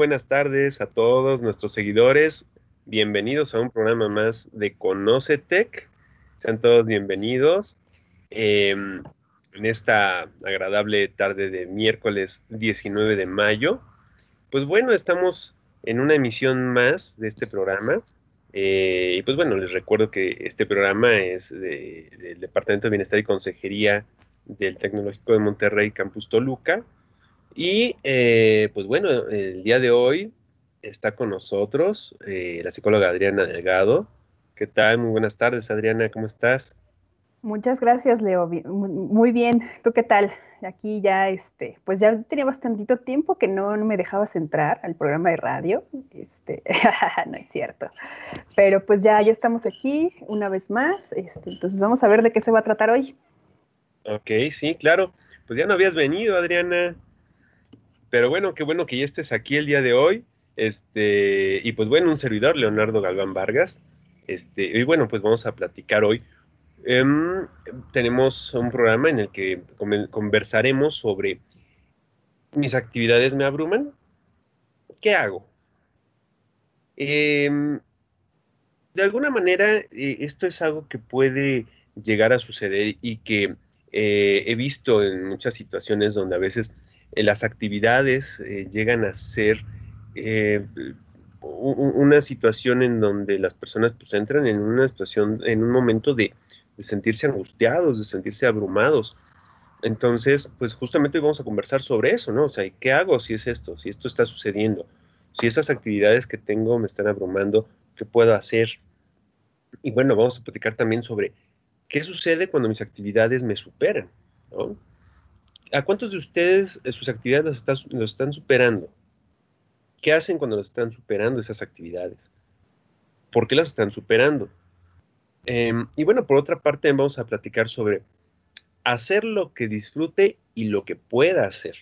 Buenas tardes a todos nuestros seguidores. Bienvenidos a un programa más de Conoce Tech. Sean todos bienvenidos. Em, en esta agradable tarde de miércoles 19 de mayo. Pues bueno, estamos en una emisión más de este programa. Eh, y pues bueno, les recuerdo que este programa es del Departamento de Bienestar y Consejería del Tecnológico de Monterrey, Campus Toluca. Y eh, pues bueno, el día de hoy está con nosotros eh, la psicóloga Adriana Delgado. ¿Qué tal? Muy buenas tardes, Adriana, ¿cómo estás? Muchas gracias, Leo. Muy bien. ¿Tú qué tal? Aquí ya, este, pues ya tenía bastantito tiempo que no, me dejabas entrar al programa de radio. Este, no es cierto. Pero pues ya, ya estamos aquí una vez más. Este, entonces vamos a ver de qué se va a tratar hoy. Ok, sí, claro. Pues ya no habías venido, Adriana. Pero bueno, qué bueno que ya estés aquí el día de hoy. Este, y pues bueno, un servidor, Leonardo Galván Vargas. Este, y bueno, pues vamos a platicar hoy Em, tenemos un programa en el que conversaremos sobre mis actividades me abruman. ¿Qué hago? Em, de alguna manera, eh, esto es algo que puede llegar a suceder y que eh, he visto en muchas situaciones donde a veces las actividades llegan a ser una situación en donde las personas pues, entran en una situación, en un momento de, de sentirse angustiados, de sentirse abrumados. Entonces, pues justamente hoy vamos a conversar sobre eso, ¿no? O sea, ¿qué hago si es esto? Si esto está sucediendo, si esas actividades que tengo me están abrumando, ¿qué puedo hacer? Y bueno, vamos a platicar también sobre qué sucede cuando mis actividades me superan, ¿no? ¿A cuántos de ustedes eh, sus actividades las, están, están superando? ¿Qué hacen cuando las están superando esas actividades? ¿Por qué las están superando? Em, y bueno, por otra parte, vamos a platicar sobre hacer lo que disfrute y lo que pueda hacer,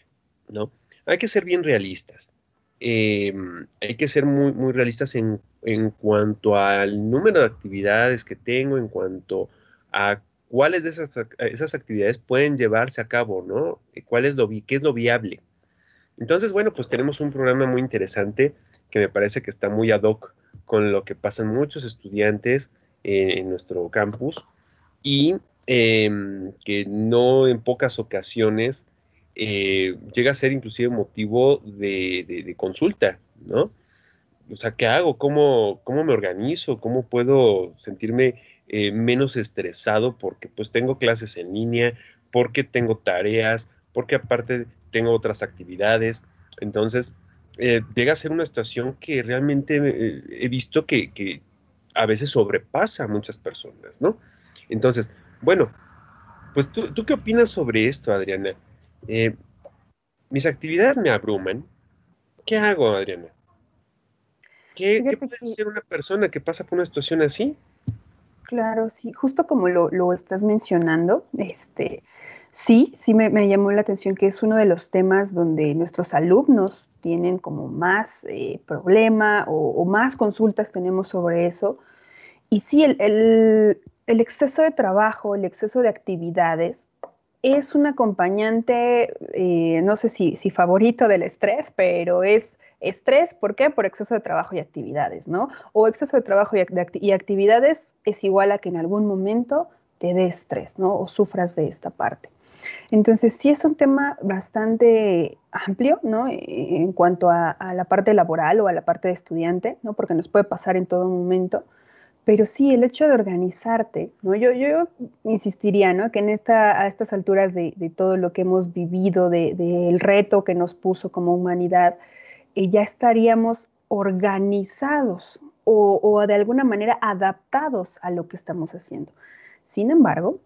¿no? Hay que ser bien realistas. Em, hay que ser muy, muy realistas en, cuanto al número de actividades que tengo, en cuanto a cuáles de esas, esas actividades pueden llevarse a cabo, ¿no? ¿Cuál es lo, ¿Qué es lo viable? Entonces, bueno, pues tenemos un programa muy interesante que me parece que está muy ad hoc con lo que pasan muchos estudiantes en nuestro campus y em, que no en pocas ocasiones eh, llega a ser inclusive motivo de, consulta, ¿no? O sea, ¿qué hago? ¿Cómo, cómo me organizo? ¿Cómo puedo sentirme eh, menos estresado porque pues tengo clases en línea, porque tengo tareas, porque aparte tengo otras actividades? Entonces, eh, llega a ser una situación que realmente he visto que, a veces sobrepasa a muchas personas, ¿no? Entonces, bueno, pues tú, qué opinas sobre esto, Adriana? Eh, mis actividades me abruman. ¿Qué hago, Adriana? ¿Qué, puede hacer una persona que pasa por una situación así? Claro, sí, justo como lo, estás mencionando, este, sí, sí me, llamó la atención que es uno de los temas donde nuestros alumnos tienen como más eh, problema o, más consultas tenemos sobre eso, y sí, el, exceso de trabajo, el exceso de actividades es un acompañante, eh, no sé si, si, favorito del estrés, pero es estrés, ¿por qué? Por exceso de trabajo y actividades, ¿no? O exceso de trabajo y, actividades es igual a que en algún momento te dé estrés, ¿no? O sufras de esta parte. Entonces, sí es un tema bastante amplio, ¿no? En cuanto a, la parte laboral o a la parte de estudiante, ¿no? Porque nos puede pasar en todo momento. Pero sí, el hecho de organizarte, ¿no? Yo, yo insistiría, ¿no? Que en esta, a estas alturas de, todo lo que hemos vivido, del de, reto que nos puso como humanidad, ya estaríamos organizados o, de alguna manera adaptados a lo que estamos haciendo. Sin embargo,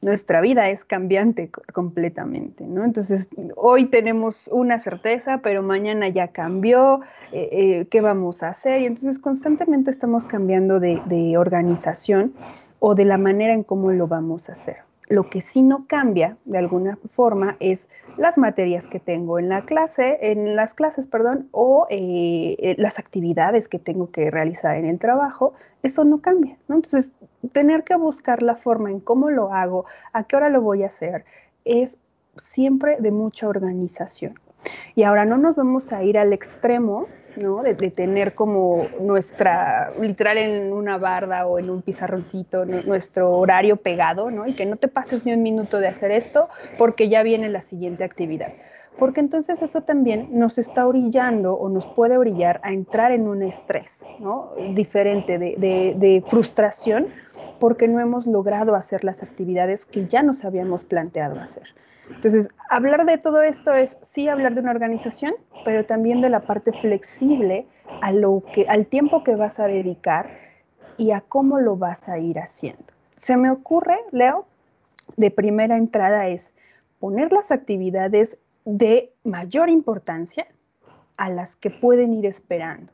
nuestra vida es cambiante completamente, ¿no? Entonces, hoy tenemos una certeza, pero mañana ya cambió, eh, eh, ¿qué vamos a hacer? Y entonces constantemente estamos cambiando de organización o de la manera en cómo lo vamos a hacer. Lo que sí no cambia de alguna forma es las materias que tengo en la clase, en las clases, perdón, o eh, eh, las actividades que tengo que realizar en el trabajo, eso no cambia, Entonces, tener que buscar la forma en cómo lo hago, a qué hora lo voy a hacer, es siempre de mucha organización. Y ahora no nos vamos a ir al extremo ¿no? De, tener como nuestra, literal en una barda o en un pizarroncito, nuestro horario pegado, ¿no? Y que no te pases ni un minuto de hacer esto porque ya viene la siguiente actividad. Porque entonces eso también nos está orillando o nos puede orillar a entrar en un estrés. Diferente de, de frustración porque no hemos logrado hacer las actividades que ya nos habíamos planteado hacer. Entonces, hablar de todo esto es sí hablar de una organización, pero también de la parte flexible a lo que, al tiempo que vas a dedicar y a cómo lo vas a ir haciendo. Se me ocurre, Leo, de primera entrada es poner las actividades de mayor importancia a las que pueden ir esperando.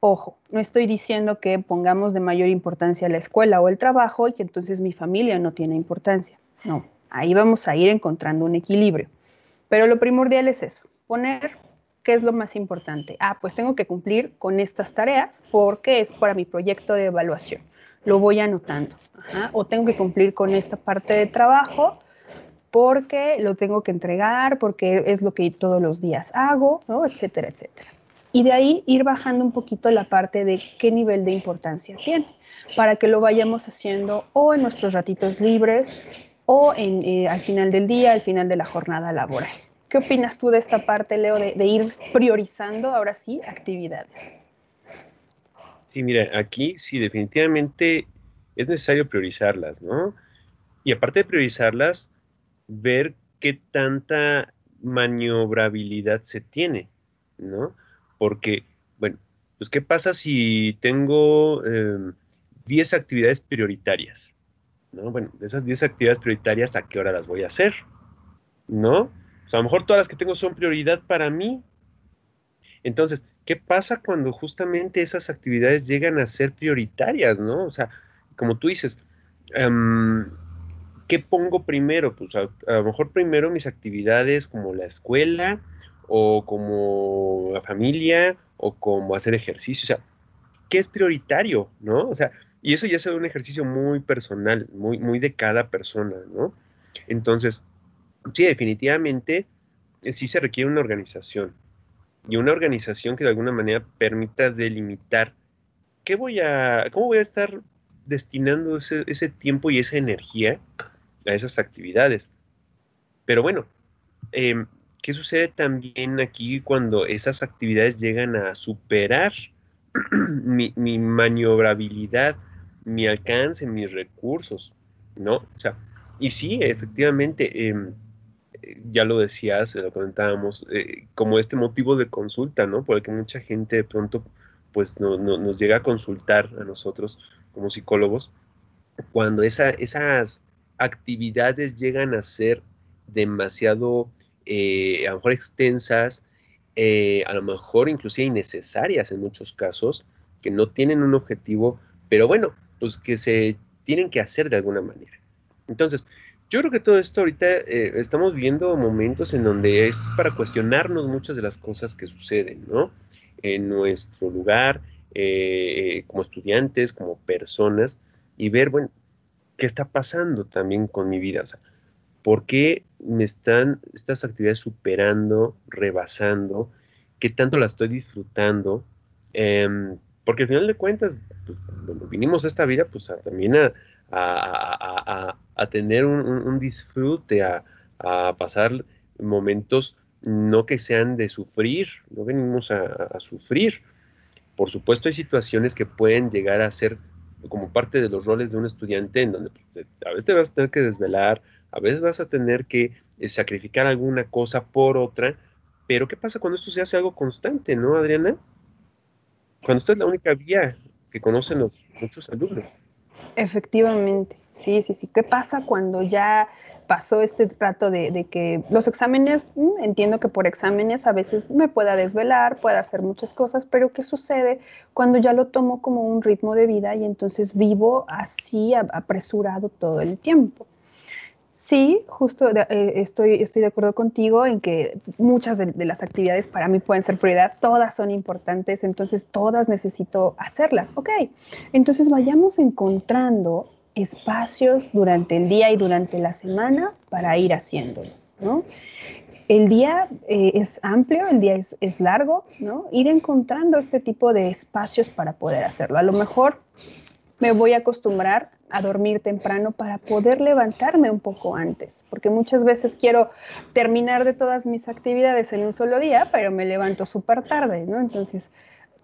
Ojo, no estoy diciendo que pongamos de mayor importancia la escuela o el trabajo y que entonces mi familia no tiene importancia. No, Ahí vamos a ir encontrando un equilibrio. Pero lo primordial es eso, poner qué es lo más importante. Ah, pues tengo que cumplir con estas tareas porque es para mi proyecto de evaluación. Lo voy anotando. O tengo que cumplir con esta parte de trabajo porque lo tengo que entregar, porque es lo que todos los días hago, ¿no? etcétera, etcétera. Y de ahí ir bajando un poquito la parte de qué nivel de importancia tiene, para que lo vayamos haciendo o en nuestros ratitos libres o eh, al final del día, al final de la jornada laboral. ¿Qué opinas tú de esta parte, Leo, de, ir priorizando ahora sí actividades? Sí, mira, aquí sí, definitivamente es necesario priorizarlas, ¿no? Y aparte de priorizarlas, ver qué tanta maniobrabilidad se tiene, ¿no? Porque, bueno, pues ¿qué pasa si tengo 10 em, actividades prioritarias? Bueno, de esas 10 actividades prioritarias, ¿a qué hora las voy a hacer? ¿No? Sea, a lo mejor todas las que tengo son prioridad para mí. Entonces, ¿qué pasa cuando justamente esas actividades llegan a ser prioritarias, ¿no? O sea, como tú dices, em, ¿qué pongo primero? Pues a, lo mejor primero mis actividades como la escuela o como la familia o como hacer ejercicio. O sea, ¿qué es prioritario, no? O sea, y eso ya es un ejercicio muy personal, muy, muy de cada persona, ¿no? Entonces, sí, definitivamente eh, sí se requiere una organización. Y una organización que de alguna manera permita delimitar qué voy a, cómo voy a estar destinando ese, tiempo y esa energía a esas actividades. Pero bueno, em, ¿qué sucede también aquí cuando esas actividades llegan a superar mi, mi maniobrabilidad mi alcance, mis recursos, ¿no? O sea, y sí, efectivamente, em, ya lo decías, lo comentábamos, eh, como este motivo de consulta, ¿no? Por el que mucha gente de pronto, pues, nos llega a consultar a nosotros como psicólogos, cuando esas actividades llegan a ser demasiado, eh, a lo mejor extensas, eh, a lo mejor inclusive innecesarias en muchos casos, que no tienen un objetivo, pero bueno, pues que se tienen que hacer de alguna manera. Entonces, yo creo que todo esto ahorita eh, estamos viendo momentos en donde es para cuestionarnos muchas de las cosas que suceden, ¿no? En nuestro lugar, eh, como estudiantes, como personas, y ver, bueno, qué está pasando también con mi vida, o sea, ¿por qué me están estas actividades superando, rebasando? ¿Qué tanto las estoy disfrutando? Em, porque al final de cuentas, pues, vinimos a esta vida, pues también a, tener un, disfrute, a, pasar momentos no que sean de sufrir, no venimos a, sufrir. Por supuesto hay situaciones que pueden llegar a ser como parte de los roles de un estudiante en donde pues, a veces te vas a tener que desvelar, a veces vas a tener que eh, sacrificar alguna cosa por otra, pero ¿qué pasa cuando esto se hace algo constante, no, Adriana? Cuando esta es la única vía que conocen los muchos alumnos. Efectivamente, sí, sí, sí. ¿Qué pasa cuando ya pasó este rato de, que los exámenes, mm, entiendo que por exámenes a veces me pueda desvelar, pueda hacer muchas cosas, pero ¿qué sucede cuando ya lo tomo como un ritmo de vida y entonces vivo así apresurado todo el tiempo? Sí, justo eh, estoy, estoy de acuerdo contigo en que muchas de, las actividades para mí pueden ser prioridad, todas son importantes, entonces todas necesito hacerlas. Ok, entonces vayamos encontrando espacios durante el día y durante la semana para ir haciéndolo, ¿no? El día eh, es amplio, el día es, es, largo, ¿no? Ir encontrando este tipo de espacios para poder hacerlo. A lo mejor me voy a acostumbrar a dormir temprano para poder levantarme un poco antes, porque muchas veces quiero terminar de todas mis actividades en un solo día, pero me levanto súper tarde, ¿no? Entonces,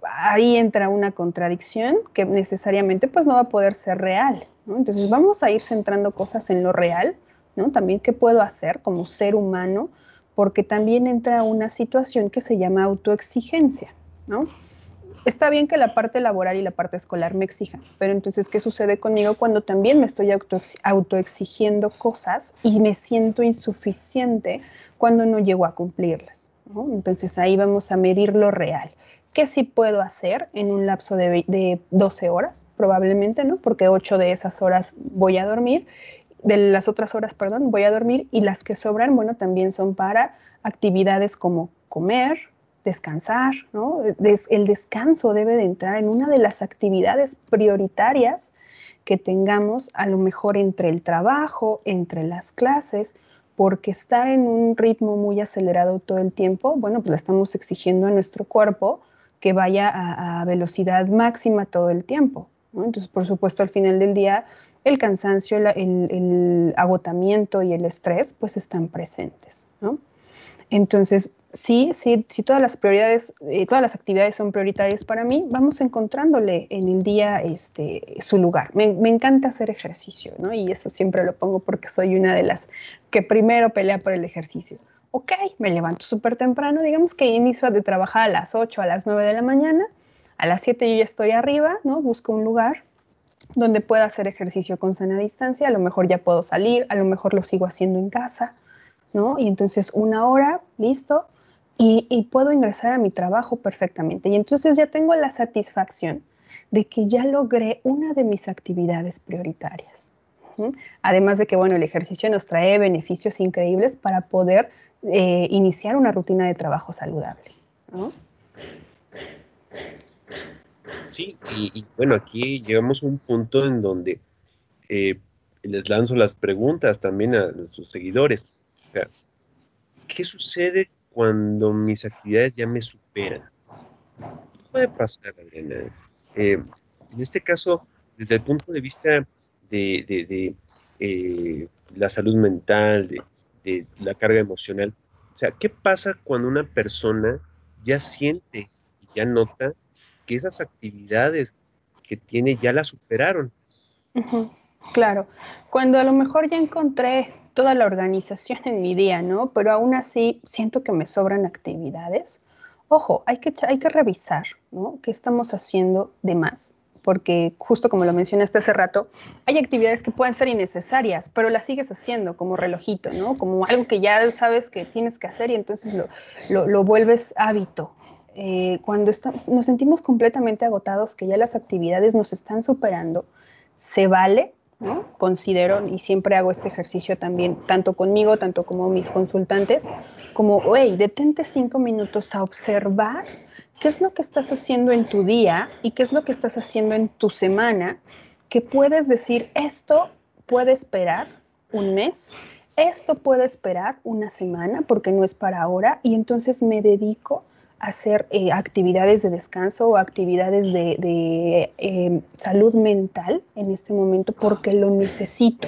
ahí entra una contradicción que necesariamente pues no va a poder ser real, ¿no? Entonces, vamos a ir centrando cosas en lo real, ¿no? También qué puedo hacer como ser humano, porque también entra una situación que se llama autoexigencia, ¿no? Está bien que la parte laboral y la parte escolar me exijan, pero entonces, ¿qué sucede conmigo cuando también me estoy autoexigiendo cosas y me siento insuficiente cuando no llego a cumplirlas? Entonces ahí vamos a medir lo real. ¿Qué sí puedo hacer en un lapso de, de 12 horas? Probablemente, ¿no? Porque 8 de esas horas voy a dormir, de las otras horas, perdón, voy a dormir y las que sobran, bueno, también son para actividades como comer, descansar, ¿no? el descanso debe de entrar en una de las actividades prioritarias que tengamos a lo mejor entre el trabajo, entre las clases, porque estar en un ritmo muy acelerado todo el tiempo, bueno, pues le estamos exigiendo a nuestro cuerpo que vaya a, velocidad máxima todo el tiempo. Entonces, por supuesto, al final del día, el cansancio, el, el, agotamiento y el estrés, pues están presentes. ¿no? Entonces, sí, sí, sí todas las prioridades, eh, todas las actividades son prioritarias para mí, vamos encontrándole en el día este, su lugar. Me, encanta hacer ejercicio, ¿no? Y eso siempre lo pongo porque soy una de las que primero pelea por el ejercicio. Ok, me levanto súper temprano, digamos que inicio de trabajar a las 8, a las 9 de la mañana, a las 7 yo ya estoy arriba, ¿no? Busco un lugar donde pueda hacer ejercicio con sana distancia, a lo mejor ya puedo salir, a lo mejor lo sigo haciendo en casa, ¿no? Y entonces una hora, listo, y, puedo ingresar a mi trabajo perfectamente. Y entonces ya tengo la satisfacción de que ya logré una de mis actividades prioritarias. Además de que, bueno, el ejercicio nos trae beneficios increíbles para poder eh, iniciar una rutina de trabajo saludable. Sí, y, bueno, aquí llegamos a un punto en donde eh, les lanzo las preguntas también a nuestros seguidores. ¿Qué sucede cuando mis actividades ya me superan. ¿Qué puede pasar, Adriana? Eh, en este caso, desde el punto de vista de, eh, la salud mental, de, la carga emocional, o sea, ¿qué pasa cuando una persona ya siente y ya nota que esas actividades que tiene ya las superaron? Claro, cuando a lo mejor ya encontré toda la organización en mi día, ¿no? Pero aún así siento que me sobran actividades. Ojo, hay que, hay que revisar, ¿no? ¿Qué estamos haciendo de más? Porque justo como lo mencionaste hace rato, hay actividades que pueden ser innecesarias, pero las sigues haciendo como relojito, ¿no? Como algo que ya sabes que tienes que hacer y entonces lo, lo, vuelves hábito. Eh, cuando nos sentimos completamente agotados, que ya las actividades nos están superando, se vale Considero, y siempre hago este ejercicio también, tanto conmigo, tanto como mis consultantes, como, hey, detente cinco minutos a observar qué es lo que estás haciendo en tu día y qué es lo que estás haciendo en tu semana, que puedes decir, esto puede esperar un mes, esto puede esperar una semana porque no es para ahora, y entonces me dedico hacer eh, actividades de descanso o actividades de, em, salud mental en este momento porque lo necesito.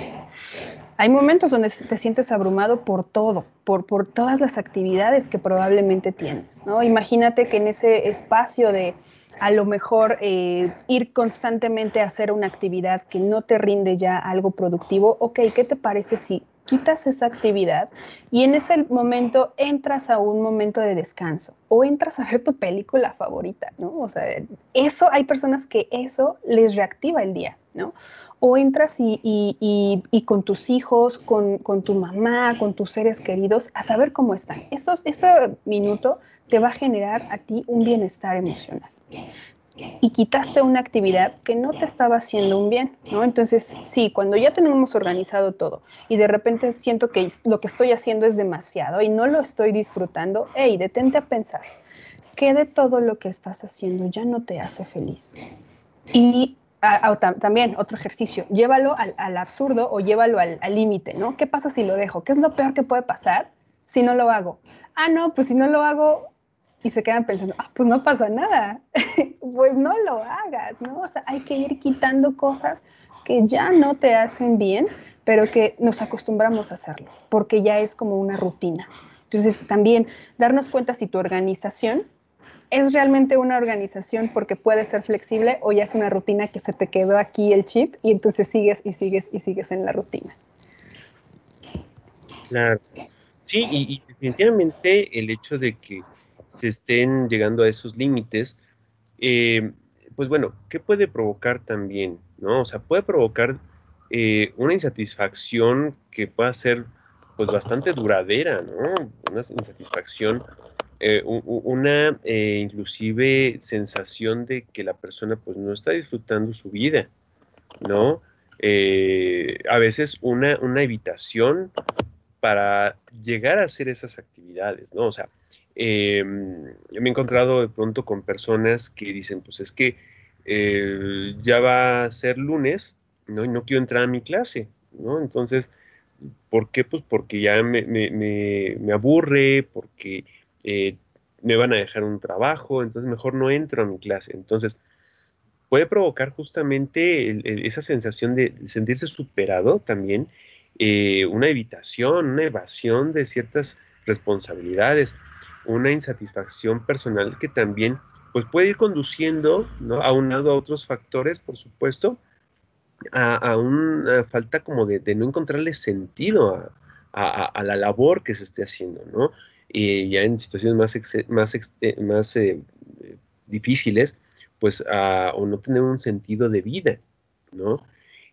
Hay momentos donde te sientes abrumado por todo, por, por todas las actividades que probablemente tienes, ¿no? Imagínate que en ese espacio de a lo mejor eh, ir constantemente a hacer una actividad que no te rinde ya algo productivo, ok, ¿qué te parece si quitas esa actividad y en ese momento entras a un momento de descanso o entras a ver tu película favorita, ¿no? O sea, eso, hay personas que eso les reactiva el día, ¿no? O entras y, con tus hijos, con, tu mamá, con tus seres queridos, a saber cómo están. Eso, ese minuto te va a generar a ti un bienestar emocional y quitaste una actividad que no te estaba haciendo un bien, ¿no? Entonces, sí, cuando ya tenemos organizado todo y de repente siento que lo que estoy haciendo es demasiado y no lo estoy disfrutando, hey, detente a pensar, ¿qué de todo lo que estás haciendo ya no te hace feliz? Y también otro ejercicio, llévalo al, absurdo o llévalo al límite, ¿no? ¿Qué pasa si lo dejo? ¿Qué es lo peor que puede pasar si no lo hago? Ah, no, pues si no lo hago, y se quedan pensando, ah, pues no pasa nada, pues no lo hagas, ¿no? O sea, hay que ir quitando cosas que ya no te hacen bien, pero que nos acostumbramos a hacerlo, porque ya es como una rutina. Entonces, también darnos cuenta si tu organización es realmente una organización porque puede ser flexible o ya es una rutina que se te quedó aquí el chip y entonces sigues y sigues y sigues en la rutina. Claro. Sí, y definitivamente el hecho de que se estén llegando a esos límites, eh, pues bueno, ¿qué puede provocar también? ¿no? O sea, puede provocar eh, una insatisfacción que pueda ser pues bastante duradera, ¿no? Una insatisfacción, eh, una inclusive sensación de que la persona pues no está disfrutando su vida, ¿no? a veces una, una evitación para llegar a hacer esas actividades, ¿no? O sea, eh, me he encontrado de pronto con personas que dicen, pues es que eh, ya va a ser lunes, ¿no? Y no quiero entrar a mi clase, ¿no? Entonces, ¿por qué? Pues porque ya me, aburre, porque eh, me van a dejar un trabajo, entonces mejor no entro a mi clase. Entonces, puede provocar justamente esa sensación de sentirse superado también, una evitación, una evasión de ciertas responsabilidades una insatisfacción personal que también pues puede ir conduciendo, ¿no? Aunado a otros factores, por supuesto, a, una falta como de, no encontrarle sentido a, la labor que se esté haciendo, ¿no? Y ya en situaciones más, más, eh, más eh, difíciles, pues o no tener un sentido de vida, ¿no?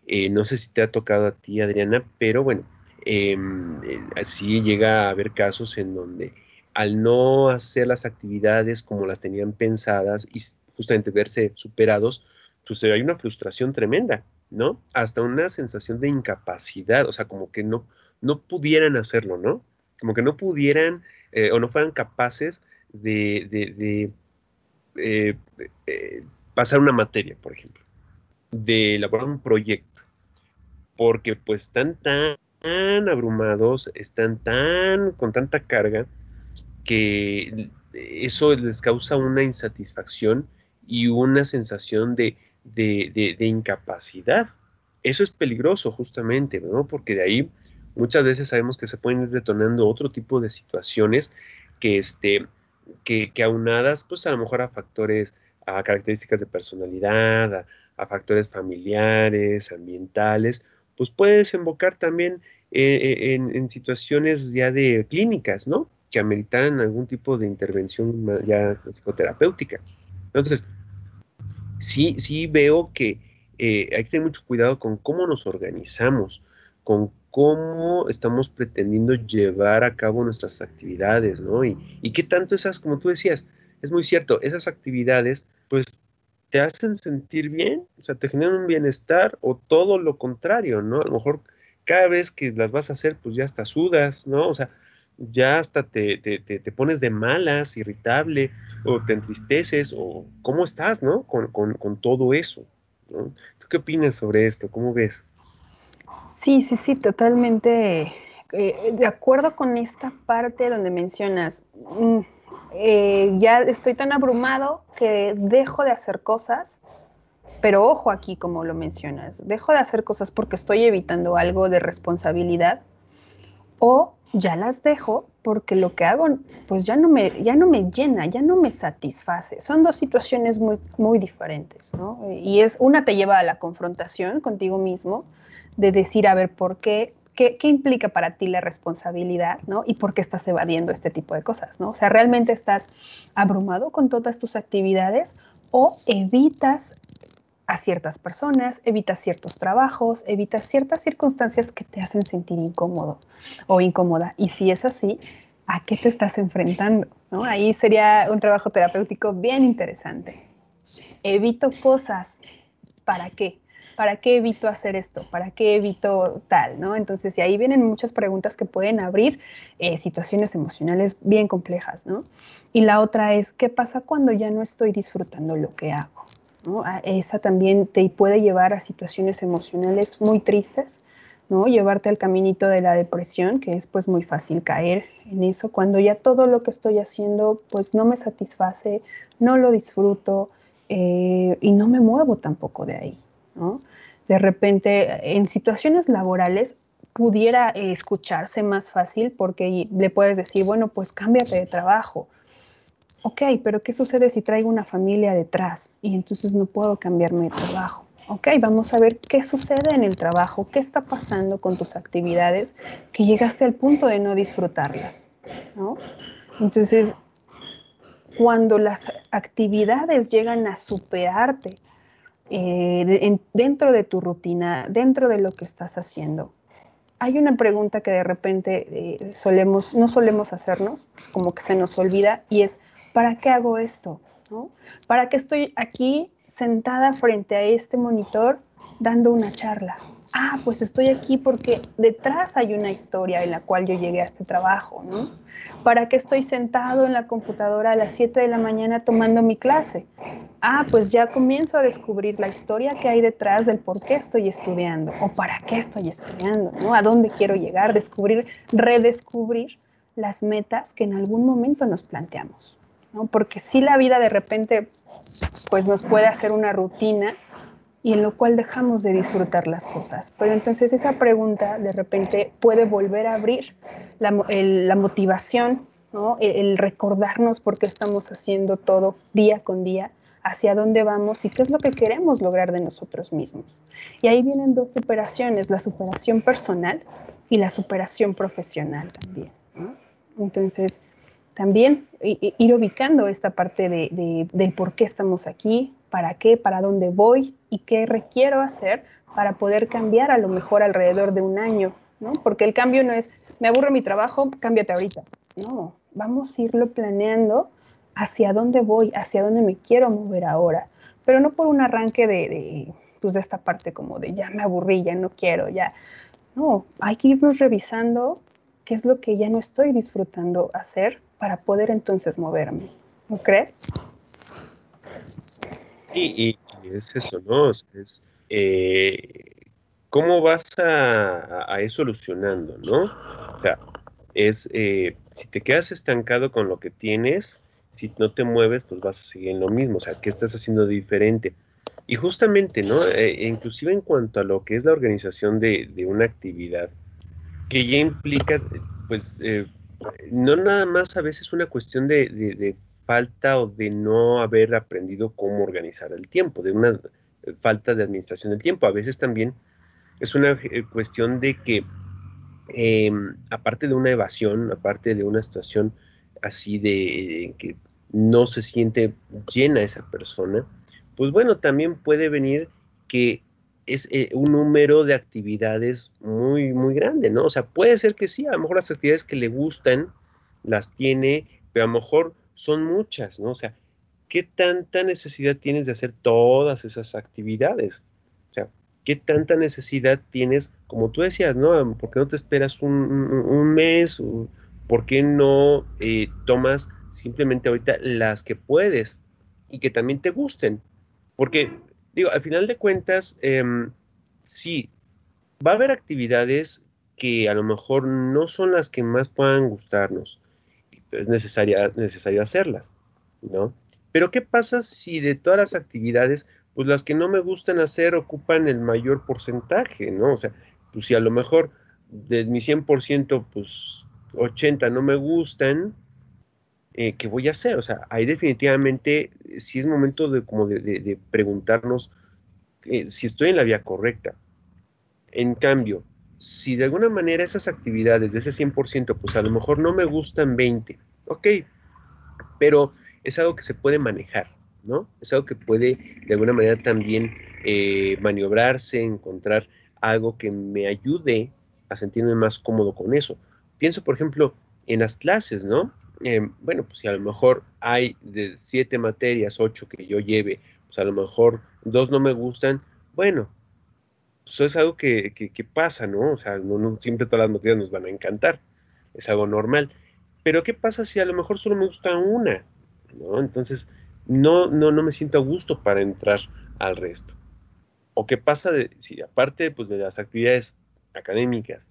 Eh, no sé si te ha tocado a ti, Adriana, pero bueno, em, así llega a haber casos en donde al no hacer las actividades como las tenían pensadas y justamente verse superados, pues hay una frustración tremenda, ¿no? Hasta una sensación de incapacidad, o sea, como que no, no pudieran hacerlo, ¿no? Como que no pudieran eh, o no fueran capaces de, eh, eh, pasar una materia, por ejemplo, de elaborar un proyecto, porque pues están tan abrumados, están tan con tanta carga, que eso les causa una insatisfacción y una sensación de, incapacidad. Eso es peligroso justamente, ¿no? Porque de ahí muchas veces sabemos que se pueden ir detonando otro tipo de situaciones que, este, que, aunadas, pues a lo mejor a factores, a características de personalidad, a, factores familiares, ambientales, pues puede desembocar también eh, eh, en, situaciones ya de clínicas, ¿no? Que ameritaran algún tipo de intervención ya psicoterapéutica. Entonces, sí, sí veo que eh, hay que tener mucho cuidado con cómo nos organizamos, con cómo estamos pretendiendo llevar a cabo nuestras actividades, ¿no? Y, y qué tanto esas, como tú decías, es muy cierto, esas actividades, pues te hacen sentir bien, o sea, te generan un bienestar o todo lo contrario, ¿no? A lo mejor cada vez que las vas a hacer, pues ya hasta sudas, ¿no? O sea, ya hasta te, te, pones de malas, irritable, o te entristeces, o cómo estás, ¿no? Con, todo eso. ¿Tú qué opinas sobre esto? ¿Cómo ves? Sí, sí, sí, totalmente eh, de acuerdo con esta parte donde mencionas, mm, eh, ya estoy tan abrumado que dejo de hacer cosas, pero ojo aquí como lo mencionas, dejo de hacer cosas porque estoy evitando algo de responsabilidad o ya las dejo porque lo que hago pues ya no me, ya no me llena, ya no me satisface. Son dos situaciones muy, muy diferentes, ¿no? Y es, una te lleva a la confrontación contigo mismo, de decir, a ver, ¿por qué ¿Qué, implica para ti la responsabilidad, ¿no? Y por qué estás evadiendo este tipo de cosas, ¿no? O sea, ¿realmente estás abrumado con todas tus actividades o evitas a ciertas personas, evitas ciertos trabajos, evitas ciertas circunstancias que te hacen sentir incómodo o incómoda? Y si es así, ¿a qué te estás enfrentando? ¿no? Ahí sería un trabajo terapéutico bien interesante. Evito cosas. ¿Para qué? ¿para qué evito hacer esto? ¿Para qué evito tal? ¿no? Entonces, y ahí vienen muchas preguntas que pueden abrir eh, situaciones emocionales bien complejas, ¿no? Y la otra es, ¿qué pasa cuando ya no estoy disfrutando lo que hago? Esa también te puede llevar a situaciones emocionales muy tristes, ¿no? Llevarte al caminito de la depresión, que es pues muy fácil caer en eso, cuando ya todo lo que estoy haciendo pues no me satisface, no lo disfruto eh, y no me muevo tampoco de ahí, De repente, en situaciones laborales pudiera escucharse más fácil porque le puedes decir, bueno, pues cámbiate de trabajo. Ok, pero ¿qué sucede si traigo una familia detrás y entonces no puedo cambiarme de trabajo? Ok, vamos a ver qué sucede en el trabajo, qué está pasando con tus actividades que llegaste al punto de no disfrutarlas, Entonces, cuando las actividades llegan a superarte, eh, dentro de tu rutina, dentro de lo que estás haciendo. Hay una pregunta que de repente eh, solemos, no solemos hacernos, como que se nos olvida, y es, ¿para qué hago esto? ¿Para qué estoy aquí sentada frente a este monitor dando una charla? Ah, pues estoy aquí porque detrás hay una historia en la cual yo llegué a este trabajo, ¿no? ¿Para qué estoy sentado en la computadora a las 7 de la mañana tomando mi clase? Ah, pues ya comienzo a descubrir la historia que hay detrás del por qué estoy estudiando o para qué estoy estudiando, ¿no? A dónde quiero llegar, descubrir, redescubrir las metas que en algún momento nos planteamos, ¿no? Porque si la vida de repente pues nos puede hacer una rutina y en lo cual dejamos de disfrutar las cosas. Pero entonces esa pregunta de repente puede volver a abrir la, motivación, ¿no? el, recordarnos por qué estamos haciendo todo día con día, hacia dónde vamos y qué es lo que queremos lograr de nosotros mismos. Y ahí vienen dos superaciones, la superación personal y la superación profesional también. Entonces, también ir ubicando esta parte de, del por qué estamos aquí, para qué, para dónde voy y qué requiero hacer para poder cambiar a lo mejor alrededor de un año, ¿no? Porque el cambio no es, me aburre mi trabajo, cámbiate ahorita. No, vamos a irlo planeando hacia dónde voy, hacia dónde me quiero mover ahora, pero no por un arranque de, de, pues de esta parte como de ya me aburrí, ya no quiero, ya. No, hay que irnos revisando qué es lo que ya no estoy disfrutando hacer para poder entonces moverme. ¿No crees? Sí, y, es eso, ¿no? Es, eh, ¿Cómo vas a, ir solucionando, no? O sea, es, eh, si te quedas estancado con lo que tienes, si no te mueves, pues vas a seguir en lo mismo, o sea, ¿qué estás haciendo diferente? Y justamente, ¿no? Eh, inclusive en cuanto a lo que es la organización de, una actividad, que ya implica, pues, no nada más a veces una cuestión de, falta o de no haber aprendido cómo organizar el tiempo, de una falta de administración del tiempo. A veces también es una eh, cuestión de que, em, aparte de una evasión, aparte de una situación así de que no se siente llena esa persona, pues bueno, también puede venir que es eh, un número de actividades muy, muy grande, ¿no? O sea, puede ser que sí, a lo mejor las actividades que le gustan las tiene, pero a lo mejor son muchas, ¿no? O sea, ¿qué tanta necesidad tienes de hacer todas esas actividades? O sea, ¿qué tanta necesidad tienes, como tú decías, ¿no? ¿Por qué no te esperas un, mes? ¿Por qué no eh, tomas simplemente ahorita las que puedes y que también te gusten? Porque, digo, al final de cuentas, em, sí, va a haber actividades que a lo mejor no son las que más puedan gustarnos, es necesario hacerlas, ¿no? Pero ¿qué pasa si de todas las actividades, pues las que no me gustan hacer ocupan el mayor porcentaje, ¿no? O sea, pues si a lo mejor de mi 100%, pues 80 no me gustan, eh, ¿qué voy a hacer? O sea, ahí definitivamente sí es momento de como de, preguntarnos eh, si estoy en la vía correcta. En cambio, si de alguna manera esas actividades de ese 100%, pues a lo mejor no me gustan 20, ok, pero es algo que se puede manejar, ¿no? Es algo que puede de alguna manera también eh, maniobrarse, encontrar algo que me ayude a sentirme más cómodo con eso. Pienso, por ejemplo, en las clases, ¿no? Eh, bueno, pues si a lo mejor hay de siete materias, ocho que yo lleve, pues a lo mejor dos no me gustan, bueno, pues es algo que, pasa, ¿no? O sea, no, siempre todas las materias nos van a encantar, es algo normal. Pero ¿qué pasa si a lo mejor solo me gusta una? ¿no? Entonces, no, no, no me siento a gusto para entrar al resto. ¿O qué pasa de, si aparte pues, de las actividades académicas,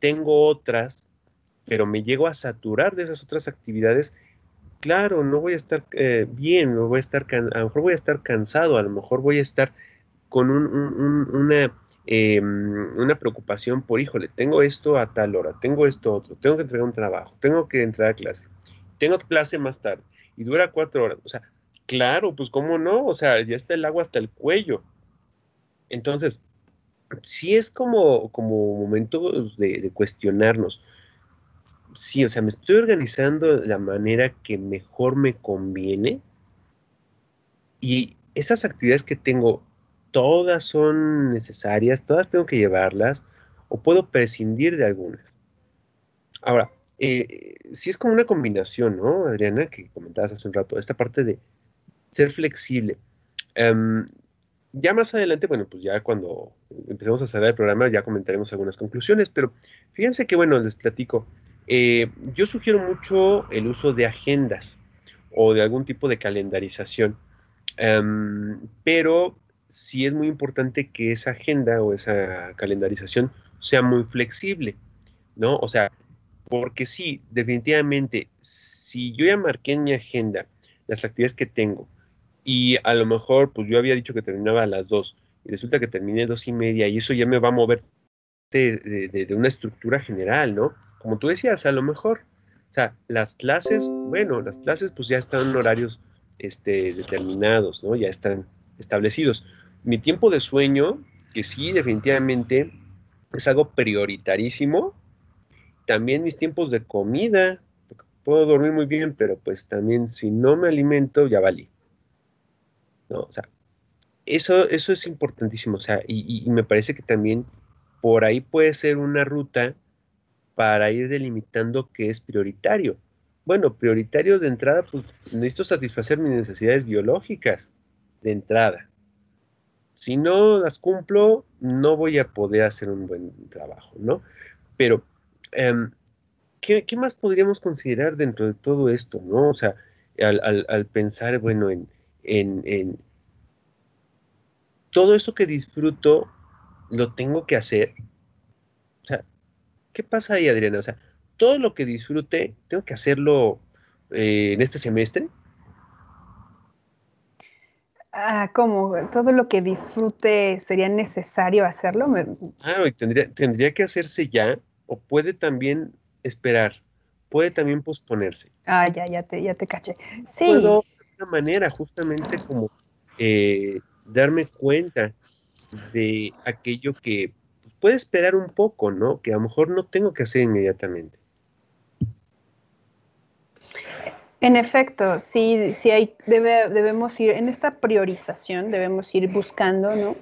tengo otras, pero me llego a saturar de esas otras actividades? Claro, no voy a estar eh, bien, no voy a, estar a lo mejor voy a estar cansado, a lo mejor voy a estar con una, em, una preocupación por, híjole, tengo esto a tal hora, tengo esto otro, tengo que entregar un trabajo, tengo que entrar a clase, tengo clase más tarde y dura cuatro horas. O sea, claro, pues cómo no, o sea, ya está el agua hasta el cuello. Entonces, sí es como, como momentos de, cuestionarnos. Sí, o sea, me estoy organizando de la manera que mejor me conviene. Y esas actividades que tengo, todas son necesarias, todas tengo que llevarlas, o puedo prescindir de algunas. Ahora, eh, sí es como una combinación, ¿no, Adriana? Que comentabas hace un rato, esta parte de ser flexible. Em, ya más adelante, bueno, pues ya cuando empecemos a cerrar el programa ya comentaremos algunas conclusiones, pero fíjense que, bueno, les platico, eh, yo sugiero mucho el uso de agendas o de algún tipo de calendarización, em, pero sí es muy importante que esa agenda o esa calendarización sea muy flexible, ¿no? O sea, porque sí, definitivamente, si yo ya marqué en mi agenda las actividades que tengo y a lo mejor pues yo había dicho que terminaba a las dos y resulta que terminé dos y media y eso ya me va a mover de, una estructura general, ¿no? Como tú decías, a lo mejor, o sea, las clases, bueno, las clases pues ya están en horarios este, determinados, ¿no? Ya están establecidos. Mi tiempo de sueño, que sí, definitivamente es algo prioritarísimo, también mis tiempos de comida, puedo dormir muy bien, pero pues también si no me alimento, ya valí. ¿No? O sea, eso, eso es importantísimo, o sea, y, me parece que también por ahí puede ser una ruta para ir delimitando qué es prioritario. Bueno, prioritario de entrada, pues necesito satisfacer mis necesidades biológicas de entrada. Si no las cumplo, no voy a poder hacer un buen trabajo, ¿no? Pero Em, ¿qué, más podríamos considerar dentro de todo esto, no? O sea, al, pensar, bueno, en, en, todo eso que disfruto, lo tengo que hacer. ¿Qué pasa ahí, Adriana? O sea, todo lo que disfrute, tengo que hacerlo eh, en este semestre. Ah, ¿cómo? ¿Todo lo que disfrute sería necesario hacerlo? Ah, tendría, tendría que hacerse ya o puede también esperar, puede también posponerse. Ah, ya, ya te, ya te caché. Sí. Puedo de una manera justamente como eh, darme cuenta de aquello que puede esperar un poco, ¿no? Que a lo mejor no tengo que hacer inmediatamente. En efecto, sí, sí hay, debemos ir, en esta priorización debemos ir buscando, ¿no?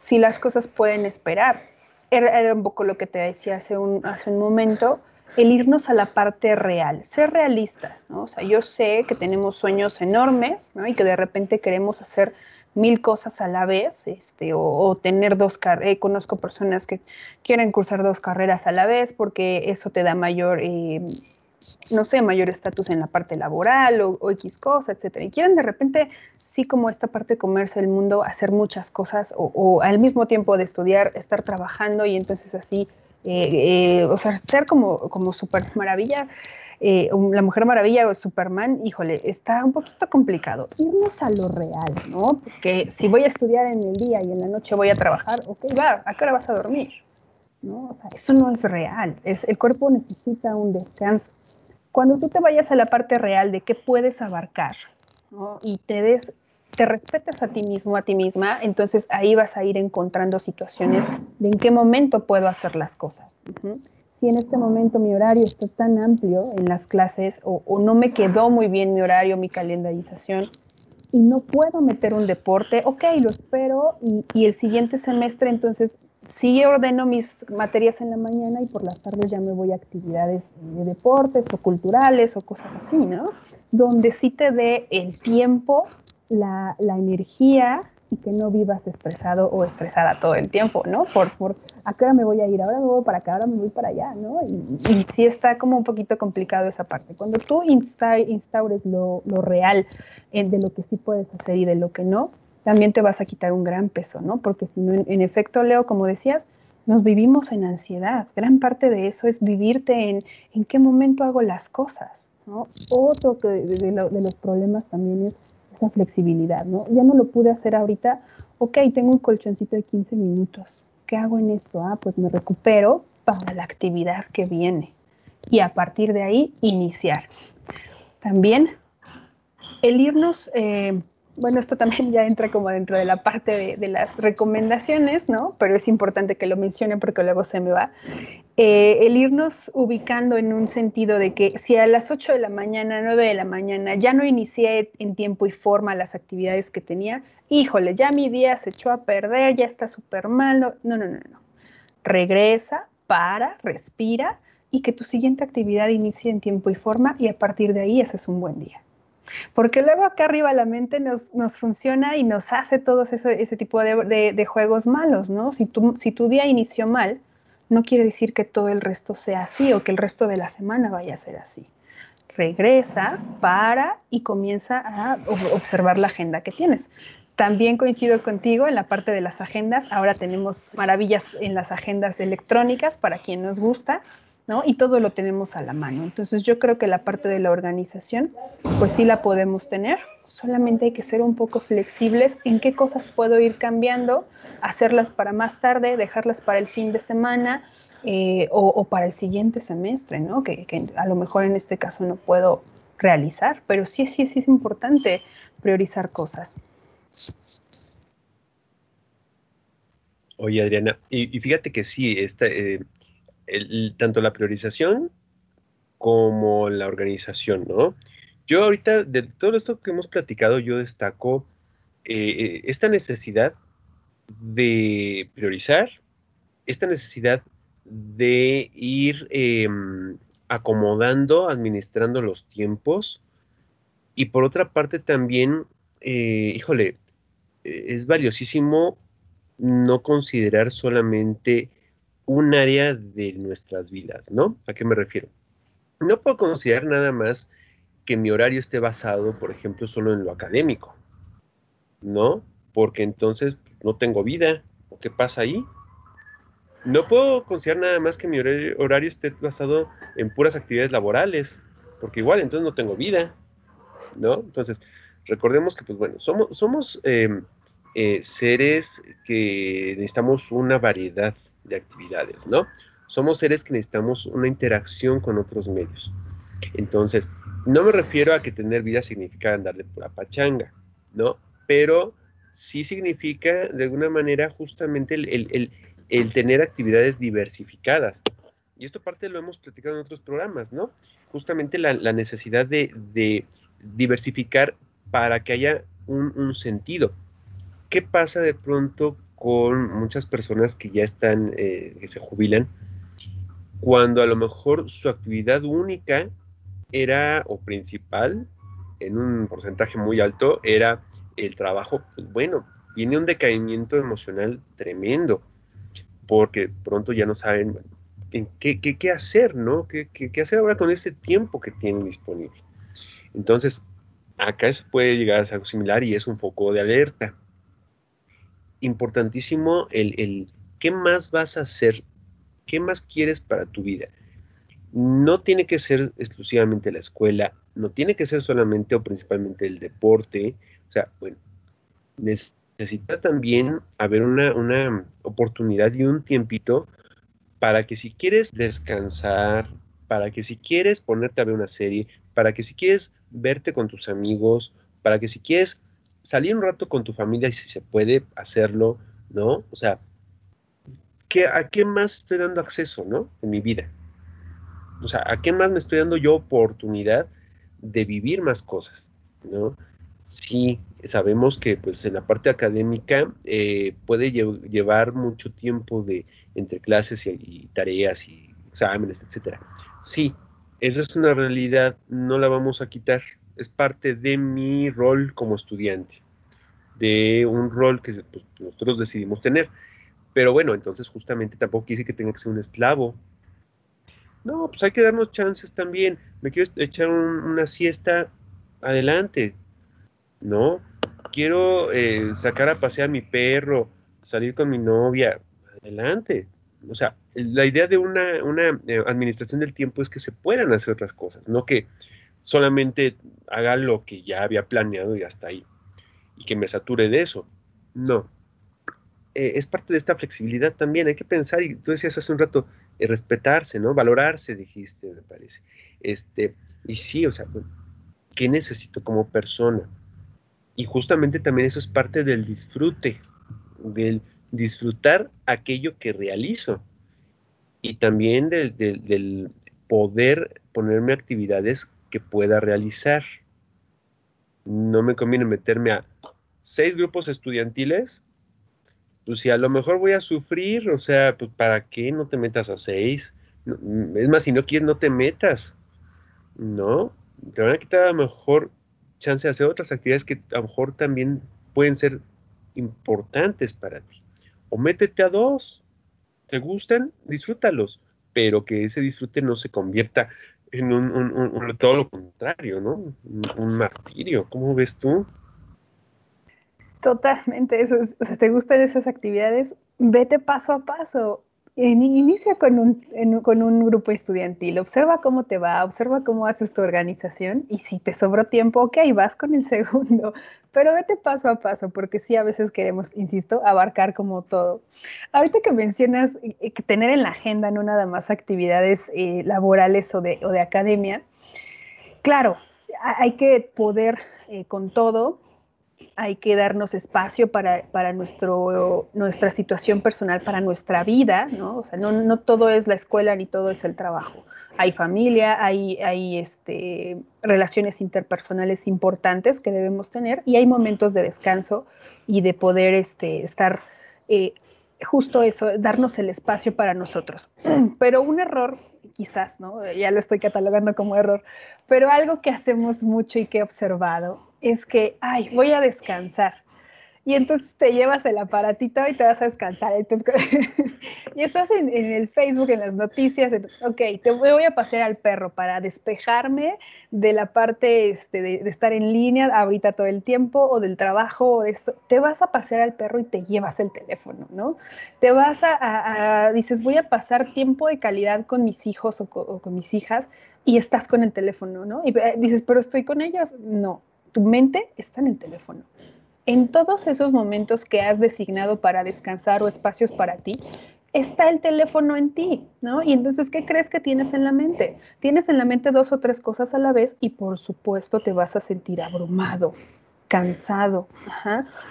Si las cosas pueden esperar era, un poco lo que te decía hace un, hace un momento, el irnos a la parte real, ser realistas, ¿no? O sea, yo sé que tenemos sueños enormes, ¿no? Y que de repente queremos hacer mil cosas a la vez, este, o, tener dos carreras. Eh, conozco personas que quieren cursar dos carreras a la vez porque eso te da mayor eh, no sé, mayor estatus en la parte laboral o, X cosa, etcétera. Y quieren de repente, sí, como esta parte de comerse el mundo, hacer muchas cosas o, al mismo tiempo de estudiar, estar trabajando y entonces así, eh, eh, o sea, ser como, como super maravilla. Eh, la Mujer Maravilla o Superman, híjole, está un poquito complicado. Irnos a lo real, ¿no? Porque si voy a estudiar en el día y en la noche voy a trabajar, ok, va, ¿a qué hora vas a dormir? ¿No? O sea, eso no es real. Es, el cuerpo necesita un descanso cuando tú te vayas a la parte real de qué puedes abarcar y te des te respetas a ti mismo, a ti misma, entonces ahí vas a ir encontrando situaciones de en qué momento puedo hacer las cosas. Si en este momento mi horario está tan amplio en las clases o, no me quedó muy bien mi horario, mi calendarización, y no puedo meter un deporte, ok, lo espero y, y el siguiente semestre entonces sí ordeno mis materias en la mañana y por las tardes ya me voy a actividades de deportes o culturales o cosas así, ¿no? Donde sí te dé el tiempo, la, energía y que no vivas estresado o estresada todo el tiempo, ¿no? Por, por acá me voy a ir, ahora me voy para acá, ahora me voy para allá, ¿no? Y, sí está como un poquito complicado esa parte. Cuando tú instaures lo, lo real de lo que sí puedes hacer y de lo que no, también te vas a quitar un gran peso, ¿no? Porque si no, en, efecto, Leo, como decías, nos vivimos en ansiedad. Gran parte de eso es vivirte en en qué momento hago las cosas, ¿no? Otro que de, los problemas también es esa flexibilidad, ¿no? Ya no lo pude hacer ahorita, ok, tengo un colchoncito de 15 minutos. ¿Qué hago en esto? Ah, pues me recupero para la actividad que viene. Y a partir de ahí, iniciar. También el irnos... Eh, bueno, esto también ya entra como dentro de la parte de, las recomendaciones, ¿no? Pero es importante que lo mencione porque luego se me va. Eh, el irnos ubicando en un sentido de que si a las 8 de la mañana, 9 de la mañana ya no inicié en tiempo y forma las actividades que tenía, híjole, ya mi día se echó a perder, ya está súper mal. No, no, no, no. Regresa, para, respira y que tu siguiente actividad inicie en tiempo y forma y a partir de ahí ese es un buen día. Porque luego acá arriba la mente nos, funciona y nos hace todos ese, ese tipo de, juegos malos, ¿no? Si tu, si tu día inició mal, no quiere decir que todo el resto sea así o que el resto de la semana vaya a ser así. Regresa, para y comienza a observar la agenda que tienes. También coincido contigo en la parte de las agendas. Ahora tenemos maravillas en las agendas electrónicas para quien nos gusta. ¿No? Y todo lo tenemos a la mano. Entonces yo creo que la parte de la organización, pues sí la podemos tener, solamente hay que ser un poco flexibles en qué cosas puedo ir cambiando, hacerlas para más tarde, dejarlas para el fin de semana eh, o, para el siguiente semestre, ¿no? Que, a lo mejor en este caso no puedo realizar, pero sí, sí, sí es importante priorizar cosas. Oye, Adriana, y, fíjate que sí, esta, eh, tanto la priorización como la organización, ¿no? Yo ahorita, de todo esto que hemos platicado, yo destaco eh, eh, esta necesidad de priorizar, esta necesidad de ir em, acomodando, administrando los tiempos y por otra parte también, eh, híjole, es valiosísimo no considerar solamente un área de nuestras vidas, ¿no? ¿A qué me refiero? No puedo considerar nada más que mi horario esté basado, por ejemplo, solo en lo académico, ¿no? Porque entonces no tengo vida. ¿O qué pasa ahí? No puedo considerar nada más que mi horario, esté basado en puras actividades laborales, porque igual entonces no tengo vida, ¿no? Entonces, recordemos que, pues bueno, somos, em, eh, seres que necesitamos una variedad de actividades, ¿no? Somos seres que necesitamos una interacción con otros medios. Entonces, no me refiero a que tener vida significa andar de pura pachanga, ¿no? Pero sí significa, de alguna manera, justamente el, tener actividades diversificadas. Y esto parte lo hemos platicado en otros programas, ¿no? Justamente la, necesidad de, diversificar para que haya un, un, sentido. ¿Qué pasa de pronto con muchas personas que ya están, eh, que se jubilan, cuando a lo mejor su actividad única era, o principal, en un porcentaje muy alto, era el trabajo, pues bueno, viene un decaimiento emocional tremendo, porque pronto ya no saben qué, qué, hacer, ¿no? ¿Qué, ¿Qué, hacer ahora con ese tiempo que tienen disponible? Entonces, acá se puede llegar a algo similar y es un foco de alerta importantísimo el, qué más vas a hacer, qué más quieres para tu vida. No tiene que ser exclusivamente la escuela, no tiene que ser solamente o principalmente el deporte. O sea, bueno, necesita también haber una, una oportunidad y un tiempito para que si quieres descansar, para que si quieres ponerte a ver una serie, para que si quieres verte con tus amigos, para que si quieres salir un rato con tu familia, si se puede hacerlo, ¿no? O sea, ¿qué, ¿a qué más estoy dando acceso, ¿no? En mi vida. O sea, ¿a qué más me estoy dando yo oportunidad de vivir más cosas, ¿no? Sí, sabemos que pues en la parte académica eh, puede llevar mucho tiempo de entre clases y, tareas y exámenes, etcétera. Sí, esa es una realidad, no la vamos a quitar, es parte de mi rol como estudiante, de un rol que pues, nosotros decidimos tener. Pero bueno, entonces justamente tampoco quise que tenga que ser un esclavo. No, pues hay que darnos chances también. Me quiero echar una siesta, adelante, ¿no? Quiero eh, sacar a pasear a mi perro, salir con mi novia, adelante. O sea, la idea de una, eh, administración del tiempo es que se puedan hacer otras cosas, no que solamente haga lo que ya había planeado y hasta ahí, y que me sature de eso. No. Eh, es parte de esta flexibilidad también, hay que pensar, y tú decías hace un rato, respetarse, ¿no? Valorarse, dijiste, me parece. Este, y sí, o sea, ¿qué necesito como persona? Y justamente también eso es parte del disfrute, del disfrutar aquello que realizo y también del, poder ponerme actividades que pueda realizar. No me conviene meterme a seis grupos estudiantiles, pues si a lo mejor voy a sufrir, o sea, pues para qué no te metas a seis. Es más, si no quieres, no te metas. ¿No? Te van a quitar a lo mejor chance de hacer otras actividades que a lo mejor también pueden ser importantes para ti. O métete a dos. ¿Te gustan? Disfrútalos. Pero que ese disfrute no se convierta en un, todo lo contrario, ¿no? Un, martirio. ¿Cómo ves tú? Totalmente, eso o sea, te gustan esas actividades, vete paso a paso. Inicia con un, con un grupo estudiantil, observa cómo te va, observa cómo haces tu organización y si te sobró tiempo, ok, vas con el segundo, pero vete paso a paso porque sí a veces queremos, insisto, abarcar como todo. Ahorita que mencionas eh, que tener en la agenda no nada más actividades eh, laborales o de, o de academia, claro, hay que poder eh, con todo hay que darnos espacio para, para nuestro, nuestra situación personal, para nuestra vida, ¿no? O sea, no, no, todo es la escuela ni todo es el trabajo. Hay familia, hay, hay este, relaciones interpersonales importantes que debemos tener y hay momentos de descanso y de poder este, estar eh, justo eso, darnos el espacio para nosotros. Pero un error, quizás, ¿no? Ya lo estoy catalogando como error, pero algo que hacemos mucho y que he observado es que, ay, voy a descansar. Y entonces te llevas el aparatito y te vas a descansar. y estás en, el Facebook, en las noticias, ok, te voy a pasear al perro para despejarme de la parte este, de, estar en línea ahorita todo el tiempo o del trabajo o de esto. Te vas a pasear al perro y te llevas el teléfono, ¿no? Te vas a, dices, voy a pasar tiempo de calidad con mis hijos o con, o con mis hijas y estás con el teléfono, ¿no? Y eh, dices, pero estoy con ellos. No, tu mente está en el teléfono. En todos esos momentos que has designado para descansar o espacios para ti, está el teléfono en ti, ¿no? Y entonces, ¿qué crees que tienes en la mente? Tienes en la mente dos o tres cosas a la vez y por supuesto te vas a sentir abrumado, cansado,